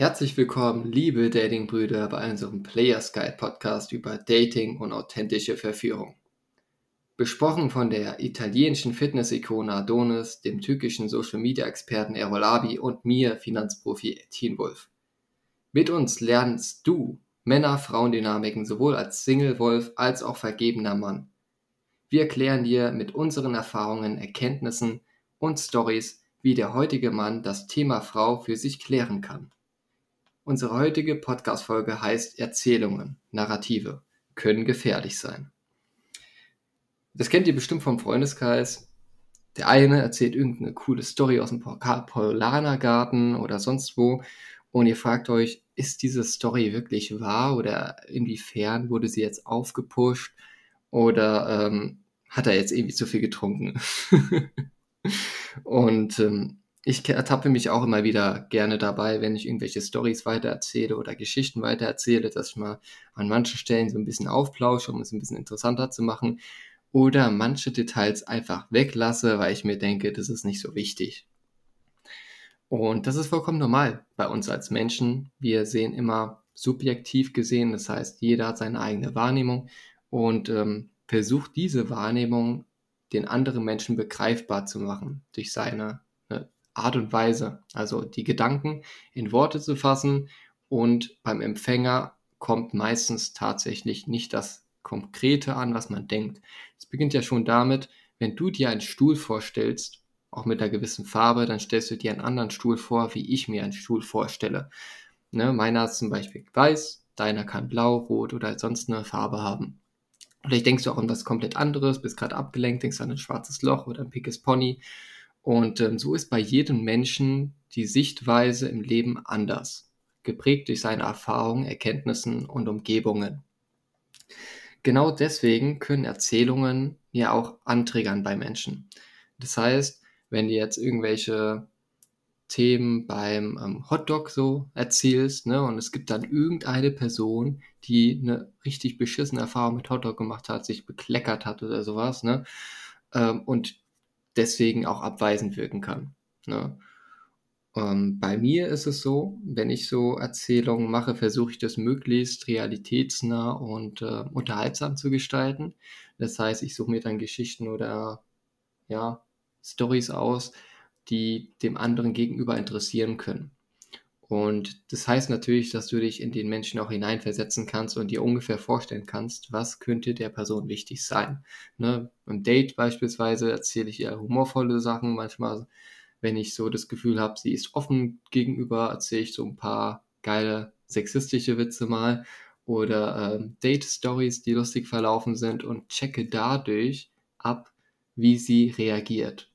Herzlich willkommen, liebe Datingbrüder, bei unserem Players Guide Podcast über Dating und authentische Verführung. Besprochen von der italienischen Fitness-Ikone Adonis, dem türkischen Social-Media-Experten Errol Abi und mir, Finanzprofi Etienne Wolf. Mit uns lernst du Männer-Frauen-Dynamiken sowohl als Single-Wolf als auch vergebener Mann. Wir erklären dir mit unseren Erfahrungen, Erkenntnissen und Stories, wie der heutige Mann das Thema Frau für sich klären kann. Unsere heutige Podcast-Folge heißt Erzählungen, Narrative können gefährlich sein. Das kennt ihr bestimmt vom Freundeskreis. Der eine erzählt irgendeine coole Story aus dem Paulanergarten oder sonst wo und ihr fragt euch, ist diese Story wirklich wahr oder inwiefern wurde sie jetzt aufgepusht oder ähm, hat er jetzt irgendwie zu viel getrunken? und ähm, ich ertappe mich auch immer wieder gerne dabei, wenn ich irgendwelche Stories weitererzähle oder Geschichten weitererzähle, dass ich mal an manchen Stellen so ein bisschen aufplausche, um es ein bisschen interessanter zu machen. Oder manche Details einfach weglasse, weil ich mir denke, das ist nicht so wichtig. Und das ist vollkommen normal bei uns als Menschen. Wir sehen immer subjektiv gesehen, das heißt, jeder hat seine eigene Wahrnehmung und ähm, versucht diese Wahrnehmung den anderen Menschen begreifbar zu machen durch seine Art und Weise, also die Gedanken in Worte zu fassen und beim Empfänger kommt meistens tatsächlich nicht das Konkrete an, was man denkt. Es beginnt ja schon damit, wenn du dir einen Stuhl vorstellst, auch mit einer gewissen Farbe, dann stellst du dir einen anderen Stuhl vor, wie ich mir einen Stuhl vorstelle. Ne, meiner ist zum Beispiel weiß, deiner kann blau, rot oder sonst eine Farbe haben. Vielleicht denkst du auch an was komplett anderes, bist gerade abgelenkt, denkst an ein schwarzes Loch oder ein pickes Pony und ähm, so ist bei jedem Menschen die Sichtweise im Leben anders, geprägt durch seine Erfahrungen, Erkenntnissen und Umgebungen. Genau deswegen können Erzählungen ja auch anträgern bei Menschen. Das heißt, wenn du jetzt irgendwelche Themen beim ähm, Hotdog so erzählst, ne, und es gibt dann irgendeine Person, die eine richtig beschissene Erfahrung mit Hotdog gemacht hat, sich bekleckert hat oder sowas, ne, ähm, und deswegen auch abweisend wirken kann. Ne? Ähm, bei mir ist es so, wenn ich so Erzählungen mache, versuche ich das möglichst realitätsnah und äh, unterhaltsam zu gestalten. Das heißt, ich suche mir dann Geschichten oder ja, Stories aus, die dem anderen gegenüber interessieren können. Und das heißt natürlich, dass du dich in den Menschen auch hineinversetzen kannst und dir ungefähr vorstellen kannst, was könnte der Person wichtig sein. Ne? Beim Date beispielsweise erzähle ich eher humorvolle Sachen. Manchmal, wenn ich so das Gefühl habe, sie ist offen gegenüber, erzähle ich so ein paar geile sexistische Witze mal oder ähm, Date-Stories, die lustig verlaufen sind und checke dadurch ab, wie sie reagiert.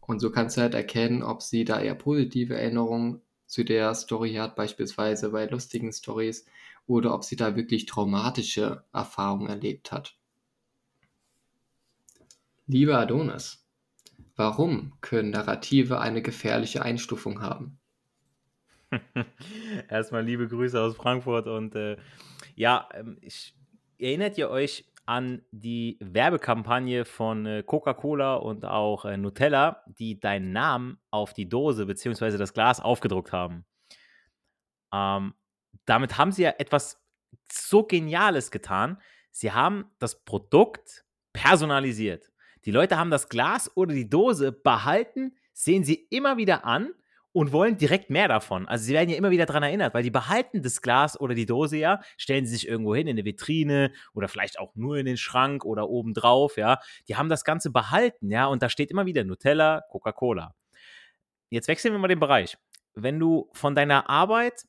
Und so kannst du halt erkennen, ob sie da eher positive Erinnerungen zu der Story hat, beispielsweise bei lustigen Stories, oder ob sie da wirklich traumatische Erfahrungen erlebt hat. Lieber Adonis, warum können Narrative eine gefährliche Einstufung haben? Erstmal liebe Grüße aus Frankfurt und äh, ja, ähm, ich, erinnert ihr euch an die Werbekampagne von äh, Coca-Cola und auch äh, Nutella, die deinen Namen auf die Dose bzw. das Glas aufgedruckt haben. Ähm, damit haben sie ja etwas so Geniales getan. Sie haben das Produkt personalisiert. Die Leute haben das Glas oder die Dose behalten, sehen sie immer wieder an und wollen direkt mehr davon. Also sie werden ja immer wieder daran erinnert, weil die behalten das Glas oder die Dose ja, stellen sie sich irgendwo hin in eine Vitrine oder vielleicht auch nur in den Schrank oder oben drauf, ja. Die haben das Ganze behalten, ja, und da steht immer wieder Nutella, Coca-Cola. Jetzt wechseln wir mal den Bereich. Wenn du von deiner Arbeit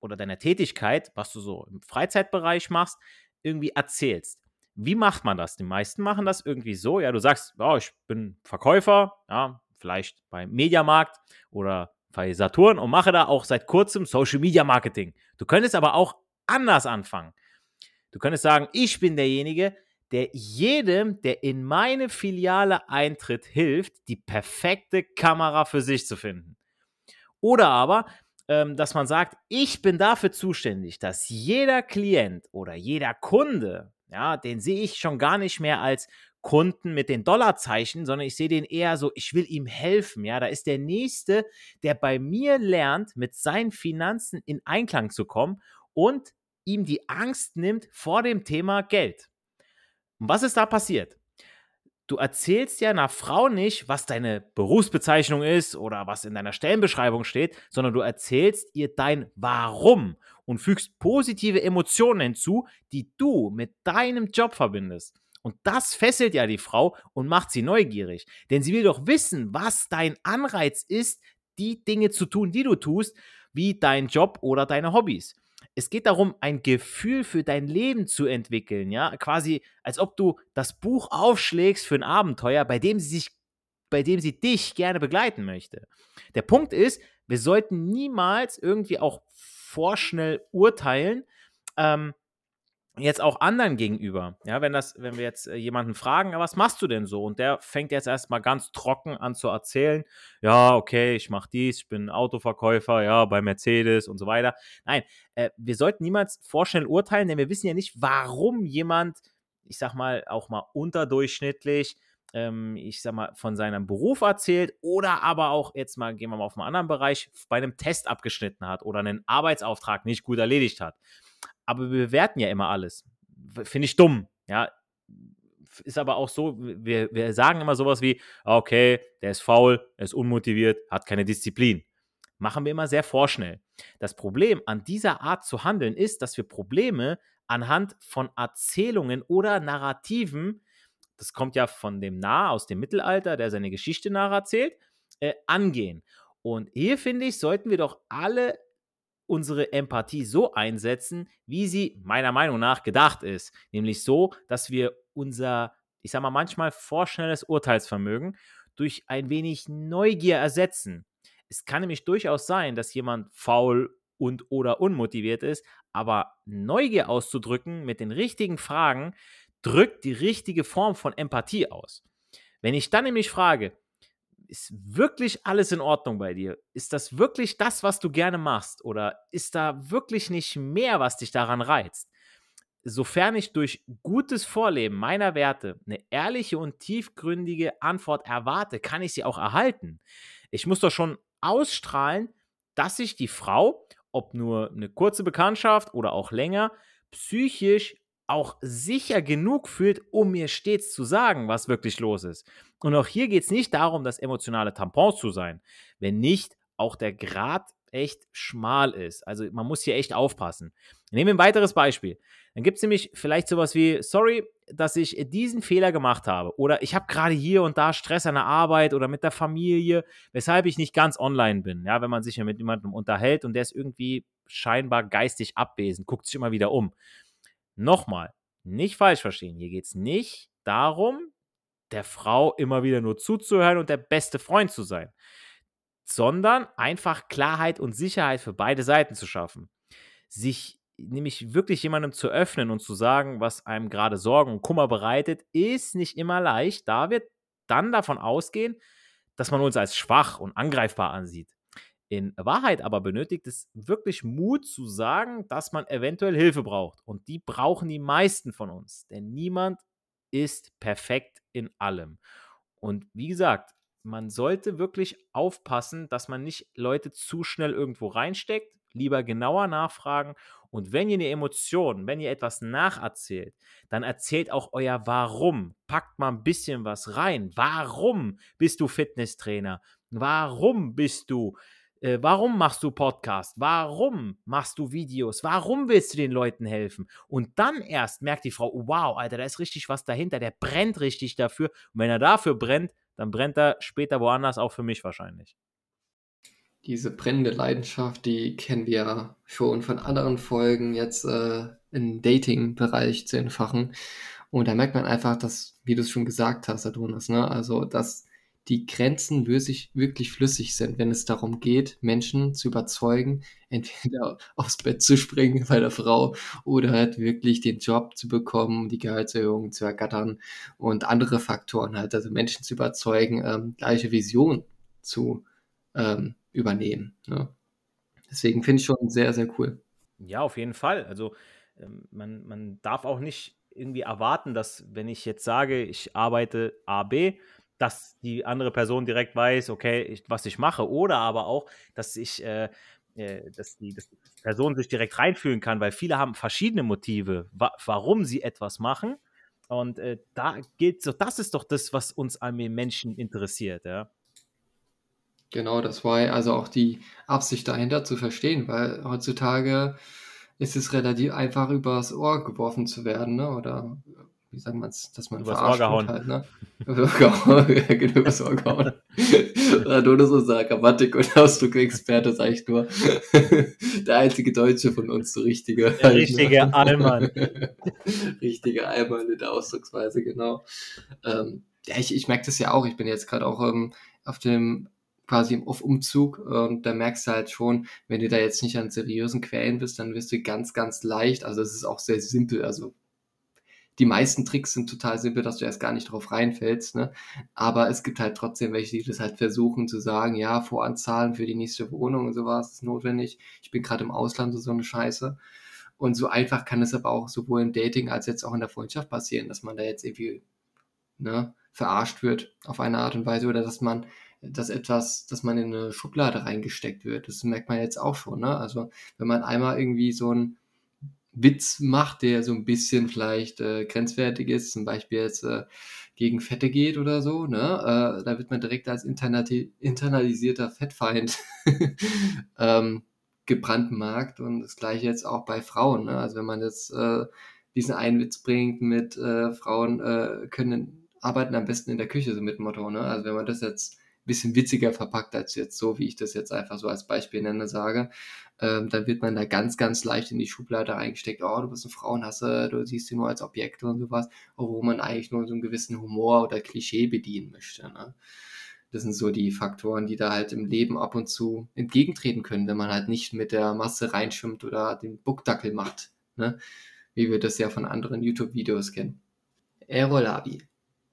oder deiner Tätigkeit, was du so im Freizeitbereich machst, irgendwie erzählst. Wie macht man das? Die meisten machen das irgendwie so, ja, du sagst, oh, ich bin Verkäufer, ja, vielleicht beim Mediamarkt oder bei Saturn und mache da auch seit kurzem Social Media Marketing. Du könntest aber auch anders anfangen. Du könntest sagen, ich bin derjenige, der jedem, der in meine Filiale eintritt, hilft, die perfekte Kamera für sich zu finden. Oder aber, ähm, dass man sagt, ich bin dafür zuständig, dass jeder Klient oder jeder Kunde, ja, den sehe ich schon gar nicht mehr als Kunden mit den Dollarzeichen, sondern ich sehe den eher so, ich will ihm helfen. Ja, da ist der Nächste, der bei mir lernt, mit seinen Finanzen in Einklang zu kommen und ihm die Angst nimmt vor dem Thema Geld. Und was ist da passiert? Du erzählst ja einer Frau nicht, was deine Berufsbezeichnung ist oder was in deiner Stellenbeschreibung steht, sondern du erzählst ihr dein Warum und fügst positive Emotionen hinzu, die du mit deinem Job verbindest. Und das fesselt ja die Frau und macht sie neugierig. Denn sie will doch wissen, was dein Anreiz ist, die Dinge zu tun, die du tust, wie dein Job oder deine Hobbys. Es geht darum, ein Gefühl für dein Leben zu entwickeln, ja, quasi als ob du das Buch aufschlägst für ein Abenteuer, bei dem sie sich bei dem sie dich gerne begleiten möchte. Der Punkt ist, wir sollten niemals irgendwie auch vorschnell urteilen, ähm, jetzt auch anderen gegenüber. Ja, wenn das, wenn wir jetzt äh, jemanden fragen, was machst du denn so? Und der fängt jetzt erstmal ganz trocken an zu erzählen, ja, okay, ich mache dies, ich bin Autoverkäufer, ja, bei Mercedes und so weiter. Nein, äh, wir sollten niemals vorschnell urteilen, denn wir wissen ja nicht, warum jemand, ich sag mal, auch mal unterdurchschnittlich ähm, ich sag mal, von seinem Beruf erzählt oder aber auch, jetzt mal gehen wir mal auf einen anderen Bereich, bei einem Test abgeschnitten hat oder einen Arbeitsauftrag nicht gut erledigt hat. Aber wir bewerten ja immer alles. Finde ich dumm. Ja, ist aber auch so, wir, wir sagen immer sowas wie, ah, okay, der ist faul, er ist unmotiviert, hat keine Disziplin. Machen wir immer sehr vorschnell. Das Problem an dieser Art zu handeln ist, dass wir Probleme anhand von Erzählungen oder Narrativen das kommt ja von dem Narr aus dem Mittelalter, der seine Geschichte nacherzählt, äh, angehen. Und hier finde ich, sollten wir doch alle unsere Empathie so einsetzen, wie sie meiner Meinung nach gedacht ist. Nämlich so, dass wir unser, ich sag mal, manchmal vorschnelles Urteilsvermögen durch ein wenig Neugier ersetzen. Es kann nämlich durchaus sein, dass jemand faul und oder unmotiviert ist, aber Neugier auszudrücken mit den richtigen Fragen, drückt die richtige Form von Empathie aus. Wenn ich dann nämlich frage, ist wirklich alles in Ordnung bei dir? Ist das wirklich das, was du gerne machst? Oder ist da wirklich nicht mehr, was dich daran reizt? Sofern ich durch gutes Vorleben meiner Werte eine ehrliche und tiefgründige Antwort erwarte, kann ich sie auch erhalten. Ich muss doch schon ausstrahlen, dass sich die Frau, ob nur eine kurze Bekanntschaft oder auch länger, psychisch auch sicher genug fühlt, um mir stets zu sagen, was wirklich los ist. Und auch hier geht es nicht darum, das emotionale Tampon zu sein. Wenn nicht, auch der Grad echt schmal ist. Also man muss hier echt aufpassen. Nehmen wir ein weiteres Beispiel. Dann gibt es nämlich vielleicht sowas wie, sorry, dass ich diesen Fehler gemacht habe. Oder ich habe gerade hier und da Stress an der Arbeit oder mit der Familie, weshalb ich nicht ganz online bin. Ja, wenn man sich ja mit jemandem unterhält und der ist irgendwie scheinbar geistig abwesend, guckt sich immer wieder um. Nochmal, nicht falsch verstehen. Hier geht es nicht darum, der Frau immer wieder nur zuzuhören und der beste Freund zu sein, sondern einfach Klarheit und Sicherheit für beide Seiten zu schaffen. Sich nämlich wirklich jemandem zu öffnen und zu sagen, was einem gerade Sorgen und Kummer bereitet, ist nicht immer leicht, da wir dann davon ausgehen, dass man uns als schwach und angreifbar ansieht. In Wahrheit aber benötigt es wirklich Mut zu sagen, dass man eventuell Hilfe braucht. Und die brauchen die meisten von uns. Denn niemand ist perfekt in allem. Und wie gesagt, man sollte wirklich aufpassen, dass man nicht Leute zu schnell irgendwo reinsteckt, lieber genauer nachfragen. Und wenn ihr eine Emotion, wenn ihr etwas nacherzählt, dann erzählt auch euer Warum. Packt mal ein bisschen was rein. Warum bist du Fitnesstrainer? Warum bist du äh, warum machst du Podcast? Warum machst du Videos? Warum willst du den Leuten helfen? Und dann erst merkt die Frau, wow, Alter, da ist richtig was dahinter, der brennt richtig dafür. Und wenn er dafür brennt, dann brennt er später woanders auch für mich wahrscheinlich. Diese brennende Leidenschaft, die kennen wir schon von anderen Folgen jetzt äh, im Dating-Bereich zu entfachen. Und da merkt man einfach, dass, wie du es schon gesagt hast, Adonis, ne? also dass die Grenzen wirklich, flüssig sind, wenn es darum geht, Menschen zu überzeugen, entweder aufs Bett zu springen bei der Frau oder halt wirklich den Job zu bekommen, die Gehaltserhöhung zu ergattern und andere Faktoren halt, also Menschen zu überzeugen, ähm, gleiche Vision zu ähm, übernehmen. Ne? Deswegen finde ich schon sehr, sehr cool. Ja, auf jeden Fall. Also ähm, man, man darf auch nicht irgendwie erwarten, dass wenn ich jetzt sage, ich arbeite A, B, dass die andere Person direkt weiß, okay, ich, was ich mache. Oder aber auch, dass ich, äh, äh, dass, die, dass, die, Person sich direkt reinfühlen kann, weil viele haben verschiedene Motive, wa warum sie etwas machen. Und äh, da geht so, das ist doch das, was uns an den Menschen interessiert, ja. Genau, das war also auch die Absicht dahinter zu verstehen, weil heutzutage ist es relativ einfach übers Ohr geworfen zu werden, ne? Oder wie sagt man es, dass man übers Ohr gehauen. Halt, ne? ja, genau, übers Ohr gehauen. Radon ist unser Grammatik- und Ausdruckexperte, sag ich nur. Der einzige Deutsche von uns, so richtige. Der richtige Allmann. richtige Allmann in der Ausdrucksweise, genau. Ähm, ja, ich, ich merke das ja auch. Ich bin jetzt gerade auch ähm, auf dem quasi auf Umzug und da merkst du halt schon, wenn du da jetzt nicht an seriösen Quellen bist, dann wirst du ganz, ganz leicht, also es ist auch sehr simpel, also die meisten Tricks sind total simpel, dass du erst gar nicht drauf reinfällst, ne? Aber es gibt halt trotzdem welche, die das halt versuchen zu sagen, ja, Voranzahlen für die nächste Wohnung und sowas ist notwendig. Ich bin gerade im Ausland und so eine Scheiße. Und so einfach kann es aber auch sowohl im Dating als jetzt auch in der Freundschaft passieren, dass man da jetzt irgendwie ne, verarscht wird auf eine Art und Weise oder dass man dass etwas, dass man in eine Schublade reingesteckt wird. Das merkt man jetzt auch schon. Ne? Also wenn man einmal irgendwie so ein Witz macht, der so ein bisschen vielleicht äh, grenzwertig ist, zum Beispiel jetzt äh, gegen Fette geht oder so, ne? Äh, da wird man direkt als internalisierter Fettfeind ähm, gebrandmarkt und das gleiche jetzt auch bei Frauen. Ne? Also wenn man jetzt äh, diesen einen Witz bringt mit äh, Frauen äh, können arbeiten am besten in der Küche, so mit Motto. Ne? Also wenn man das jetzt bisschen witziger verpackt als jetzt so, wie ich das jetzt einfach so als Beispiel nenne, sage, ähm, dann wird man da ganz, ganz leicht in die Schublade eingesteckt, oh, du bist ein Frauenhasser, du siehst sie nur als Objekte und sowas, wo man eigentlich nur so einen gewissen Humor oder Klischee bedienen möchte. Ne? Das sind so die Faktoren, die da halt im Leben ab und zu entgegentreten können, wenn man halt nicht mit der Masse reinschwimmt oder den Buckdackel macht, ne? wie wir das ja von anderen YouTube-Videos kennen. Aerolabi.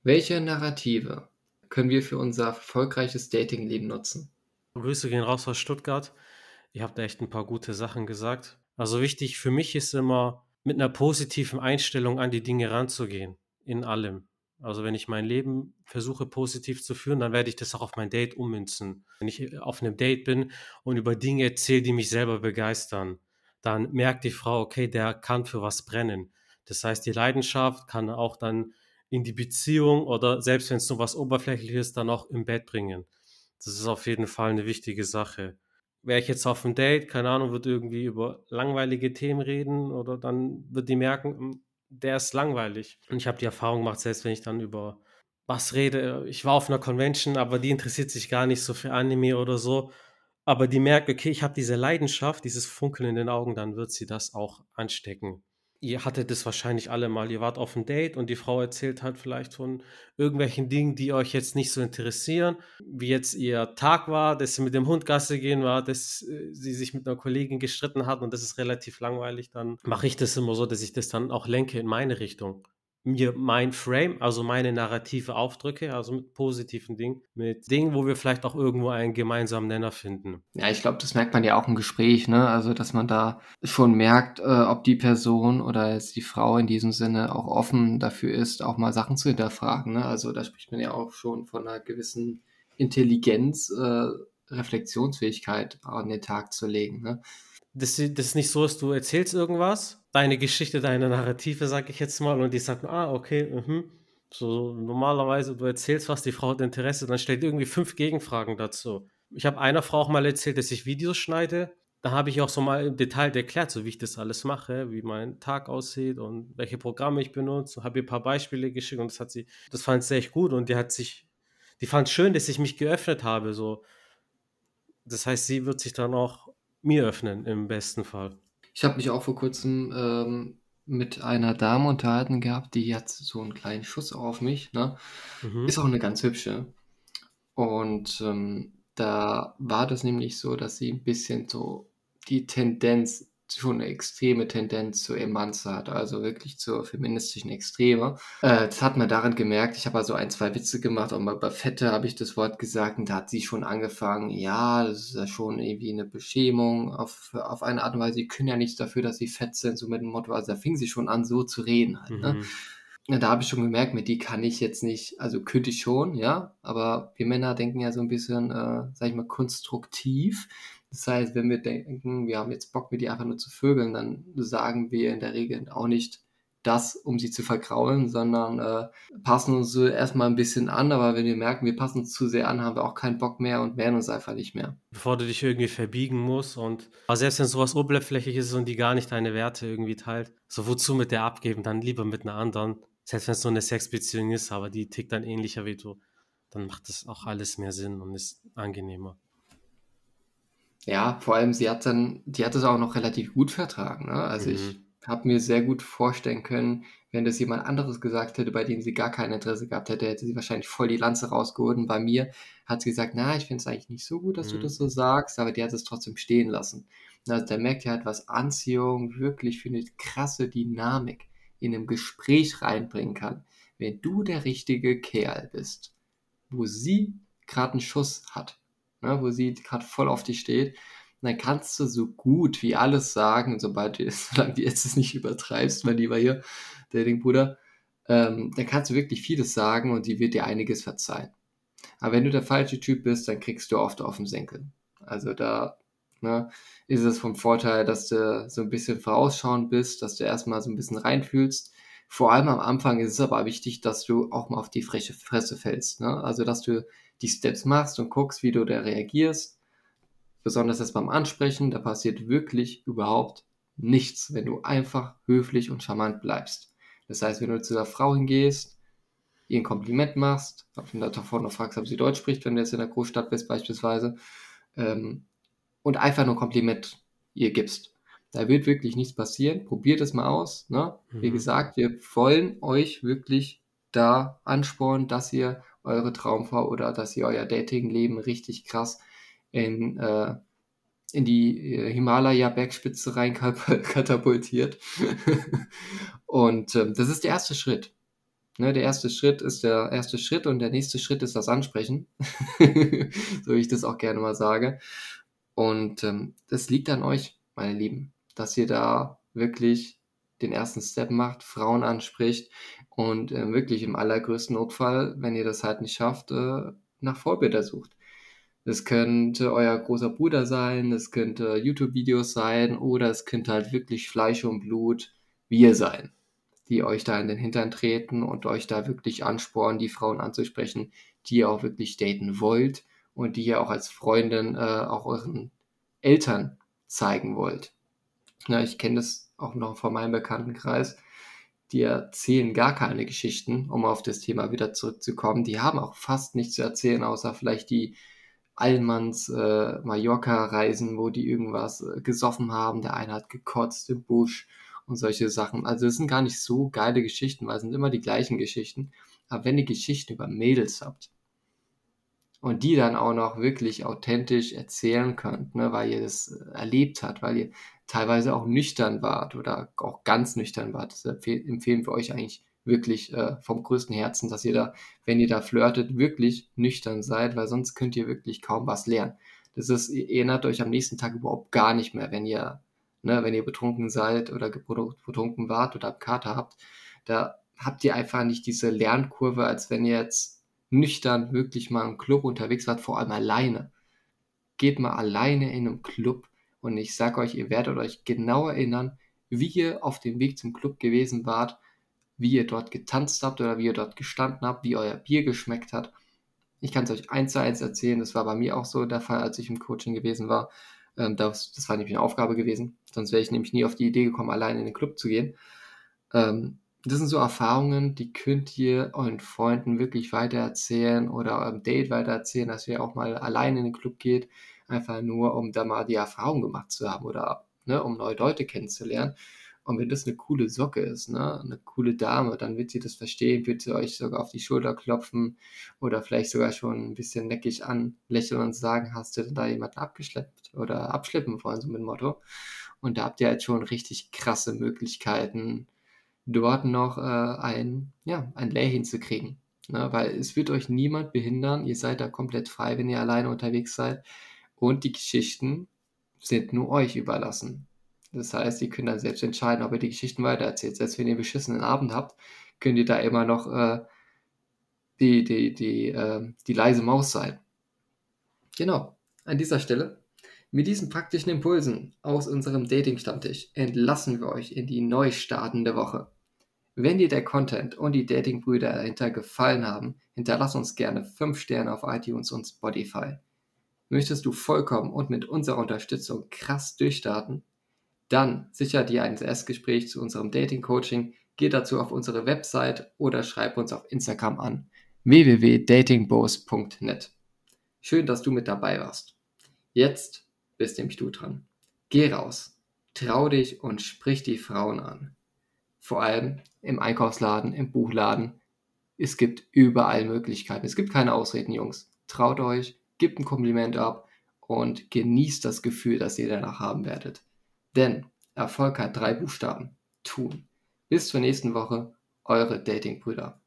Welche Narrative können wir für unser erfolgreiches Datingleben nutzen? Grüße gehen raus aus Stuttgart. Ihr habt echt ein paar gute Sachen gesagt. Also wichtig für mich ist immer, mit einer positiven Einstellung an die Dinge ranzugehen. In allem. Also wenn ich mein Leben versuche positiv zu führen, dann werde ich das auch auf mein Date ummünzen. Wenn ich auf einem Date bin und über Dinge erzähle, die mich selber begeistern, dann merkt die Frau, okay, der kann für was brennen. Das heißt, die Leidenschaft kann auch dann in die Beziehung oder selbst wenn es nur was Oberflächliches, dann auch im Bett bringen. Das ist auf jeden Fall eine wichtige Sache. Wäre ich jetzt auf einem Date, keine Ahnung, würde irgendwie über langweilige Themen reden oder dann wird die merken, hm, der ist langweilig. Und ich habe die Erfahrung gemacht, selbst wenn ich dann über was rede, ich war auf einer Convention, aber die interessiert sich gar nicht so für Anime oder so. Aber die merkt, okay, ich habe diese Leidenschaft, dieses Funkeln in den Augen, dann wird sie das auch anstecken ihr hattet das wahrscheinlich alle mal. Ihr wart auf einem Date und die Frau erzählt halt vielleicht von irgendwelchen Dingen, die euch jetzt nicht so interessieren, wie jetzt ihr Tag war, dass sie mit dem Hund Gasse gehen war, dass äh, sie sich mit einer Kollegin gestritten hat und das ist relativ langweilig. Dann mache ich das immer so, dass ich das dann auch lenke in meine Richtung mir mein Frame, also meine Narrative aufdrücke, also mit positiven Dingen, mit Dingen, wo wir vielleicht auch irgendwo einen gemeinsamen Nenner finden. Ja, ich glaube, das merkt man ja auch im Gespräch, ne? Also, dass man da schon merkt, äh, ob die Person oder jetzt die Frau in diesem Sinne auch offen dafür ist, auch mal Sachen zu hinterfragen. Ne? Also, da spricht man ja auch schon von einer gewissen Intelligenz, äh, Reflexionsfähigkeit an den Tag zu legen. Ne? Das, das ist nicht so, dass du erzählst irgendwas deine Geschichte, deine Narrative, sag ich jetzt mal, und die sagt, ah, okay, mh. so normalerweise, du erzählst was, die Frau hat Interesse, dann stellt irgendwie fünf Gegenfragen dazu. Ich habe einer Frau auch mal erzählt, dass ich Videos schneide. Da habe ich auch so mal im Detail erklärt, so wie ich das alles mache, wie mein Tag aussieht und welche Programme ich benutze. Habe ihr ein paar Beispiele geschickt und das hat sie, das fand sie echt gut und die hat sich, die fand schön, dass ich mich geöffnet habe. So, das heißt, sie wird sich dann auch mir öffnen im besten Fall. Ich habe mich auch vor kurzem ähm, mit einer Dame unterhalten gehabt, die hat so einen kleinen Schuss auf mich. Ne? Mhm. Ist auch eine ganz hübsche. Und ähm, da war das nämlich so, dass sie ein bisschen so die Tendenz schon eine extreme Tendenz zur Emanze hat, also wirklich zur feministischen Extreme. Äh, das hat man daran gemerkt. Ich habe also ein, zwei Witze gemacht, auch mal bei Fette habe ich das Wort gesagt und da hat sie schon angefangen, ja, das ist ja schon irgendwie eine Beschämung auf, auf eine Art und Weise. Sie können ja nichts dafür, dass sie fett sind, so mit dem Motto. Also da fing sie schon an, so zu reden halt. Ne? Mhm. Ne? da habe ich schon gemerkt, mit die kann ich jetzt nicht, also könnte ich schon, ja, aber wir Männer denken ja so ein bisschen, äh, sag ich mal, konstruktiv. Das heißt, wenn wir denken, wir haben jetzt Bock, mit ihr einfach nur zu vögeln, dann sagen wir in der Regel auch nicht das, um sie zu vergraulen, sondern äh, passen uns so erstmal ein bisschen an, aber wenn wir merken, wir passen uns zu sehr an, haben wir auch keinen Bock mehr und wehren uns einfach nicht mehr. Bevor du dich irgendwie verbiegen musst und aber selbst wenn sowas oberflächlich ist und die gar nicht deine Werte irgendwie teilt, so wozu mit der abgeben, dann lieber mit einer anderen, selbst wenn es so eine Sexbeziehung ist, aber die tickt dann ähnlicher wie du, dann macht das auch alles mehr Sinn und ist angenehmer. Ja, vor allem sie hat dann, die hat es auch noch relativ gut vertragen. Ne? Also mhm. ich habe mir sehr gut vorstellen können, wenn das jemand anderes gesagt hätte, bei dem sie gar kein Interesse gehabt hätte, hätte sie wahrscheinlich voll die Lanze rausgeholt. Und bei mir hat sie gesagt, na, ich finde es eigentlich nicht so gut, dass mhm. du das so sagst, aber die hat es trotzdem stehen lassen. Also da merkt ihr halt, was Anziehung wirklich für eine krasse Dynamik in einem Gespräch reinbringen kann. Wenn du der richtige Kerl bist, wo sie gerade einen Schuss hat, ne, wo sie gerade voll auf dich steht, dann kannst du so gut wie alles sagen, sobald du, solange du jetzt es nicht übertreibst, mein lieber hier, Dating-Bruder, ähm, dann kannst du wirklich vieles sagen und die wird dir einiges verzeihen. Aber wenn du der falsche Typ bist, dann kriegst du oft auf den Senkel. Also da ne, ist es vom Vorteil, dass du so ein bisschen vorausschauend bist, dass du erstmal so ein bisschen reinfühlst. Vor allem am Anfang ist es aber wichtig, dass du auch mal auf die freche Fresse fällst. Ne? Also dass du die Steps machst und guckst, wie du da reagierst. Besonders das beim Ansprechen, da passiert wirklich überhaupt nichts, wenn du einfach höflich und charmant bleibst. Das heißt, wenn du zu der Frau hingehst, ihr ein Kompliment machst, und davor noch fragst, ob sie Deutsch spricht, wenn du jetzt in der Großstadt bist beispielsweise, ähm, und einfach nur Kompliment ihr gibst. Da wird wirklich nichts passieren. Probiert es mal aus. Ne? Mhm. Wie gesagt, wir wollen euch wirklich da anspornen, dass ihr eure Traumfrau oder dass ihr euer Datingleben richtig krass in, äh, in die äh, Himalaya-Bergspitze rein katapultiert. und äh, das ist der erste Schritt. Ne, der erste Schritt ist der erste Schritt und der nächste Schritt ist das Ansprechen. so wie ich das auch gerne mal sage. Und ähm, das liegt an euch, meine Lieben, dass ihr da wirklich den ersten Step macht, Frauen anspricht und äh, wirklich im allergrößten Notfall, wenn ihr das halt nicht schafft, äh, nach Vorbilder sucht. Das könnte euer großer Bruder sein, es könnte YouTube-Videos sein oder es könnte halt wirklich Fleisch und Blut wir sein, die euch da in den Hintern treten und euch da wirklich anspornen, die Frauen anzusprechen, die ihr auch wirklich daten wollt und die ihr auch als Freundin äh, auch euren Eltern zeigen wollt. Ja, ich kenne das auch noch von meinem Bekanntenkreis. Die erzählen gar keine Geschichten, um auf das Thema wieder zurückzukommen. Die haben auch fast nichts zu erzählen, außer vielleicht die Allmanns äh, Mallorca-Reisen, wo die irgendwas äh, gesoffen haben. Der eine hat gekotzt im Busch und solche Sachen. Also es sind gar nicht so geile Geschichten, weil es sind immer die gleichen Geschichten. Aber wenn ihr Geschichten über Mädels habt und die dann auch noch wirklich authentisch erzählen könnt, ne, weil ihr das äh, erlebt habt, weil ihr teilweise auch nüchtern wart oder auch ganz nüchtern wart, das empfehlen wir euch eigentlich wirklich äh, vom größten Herzen, dass ihr da, wenn ihr da flirtet, wirklich nüchtern seid, weil sonst könnt ihr wirklich kaum was lernen. Das ist, ihr erinnert euch am nächsten Tag überhaupt gar nicht mehr, wenn ihr, ne, wenn ihr betrunken seid oder betrunken wart oder Kater habt. Da habt ihr einfach nicht diese Lernkurve, als wenn ihr jetzt nüchtern wirklich mal im Club unterwegs wart, vor allem alleine. Geht mal alleine in einem Club und ich sag euch, ihr werdet euch genau erinnern, wie ihr auf dem Weg zum Club gewesen wart, wie ihr dort getanzt habt oder wie ihr dort gestanden habt, wie euer Bier geschmeckt hat. Ich kann es euch eins zu eins erzählen, das war bei mir auch so der Fall, als ich im Coaching gewesen war. Ähm, das, das, war nämlich eine Aufgabe gewesen, sonst wäre ich nämlich nie auf die Idee gekommen, allein in den Club zu gehen. Ähm, das sind so Erfahrungen, die könnt ihr euren Freunden wirklich weitererzählen oder eurem Date weitererzählen, dass ihr auch mal allein in den Club geht, einfach nur, um da mal die Erfahrung gemacht zu haben oder ne, um neue Leute kennenzulernen. Und wenn das eine coole Socke ist, ne, eine coole Dame, dann wird sie das verstehen, wird sie euch sogar auf die Schulter klopfen oder vielleicht sogar schon ein bisschen neckig anlächeln und sagen, hast du denn da jemanden abgeschleppt oder abschleppen wollen, so mit dem Motto. Und da habt ihr halt schon richtig krasse Möglichkeiten, dort noch äh, ein, ja, ein Lay hinzukriegen. Ne? Weil es wird euch niemand behindern, ihr seid da komplett frei, wenn ihr alleine unterwegs seid. Und die Geschichten sind nur euch überlassen. Das heißt, ihr könnt dann selbst entscheiden, ob ihr die Geschichten weitererzählt. Selbst wenn ihr einen beschissenen Abend habt, könnt ihr da immer noch äh, die, die, die, äh, die leise Maus sein. Genau, an dieser Stelle. Mit diesen praktischen Impulsen aus unserem Dating-Stammtisch entlassen wir euch in die neu startende Woche. Wenn dir der Content und die Dating-Brüder dahinter gefallen haben, hinterlass uns gerne 5 Sterne auf iTunes und Spotify. Möchtest du vollkommen und mit unserer Unterstützung krass durchstarten? Dann sicher dir ein Erstgespräch zu unserem Dating-Coaching. Geh dazu auf unsere Website oder schreib uns auf Instagram an www.datingbos.net. Schön, dass du mit dabei warst. Jetzt bist nämlich du dran. Geh raus, trau dich und sprich die Frauen an. Vor allem im Einkaufsladen, im Buchladen. Es gibt überall Möglichkeiten. Es gibt keine Ausreden, Jungs. Traut euch, gebt ein Kompliment ab und genießt das Gefühl, das ihr danach haben werdet. Denn Erfolg hat drei Buchstaben. Tun. Bis zur nächsten Woche, eure Datingbrüder.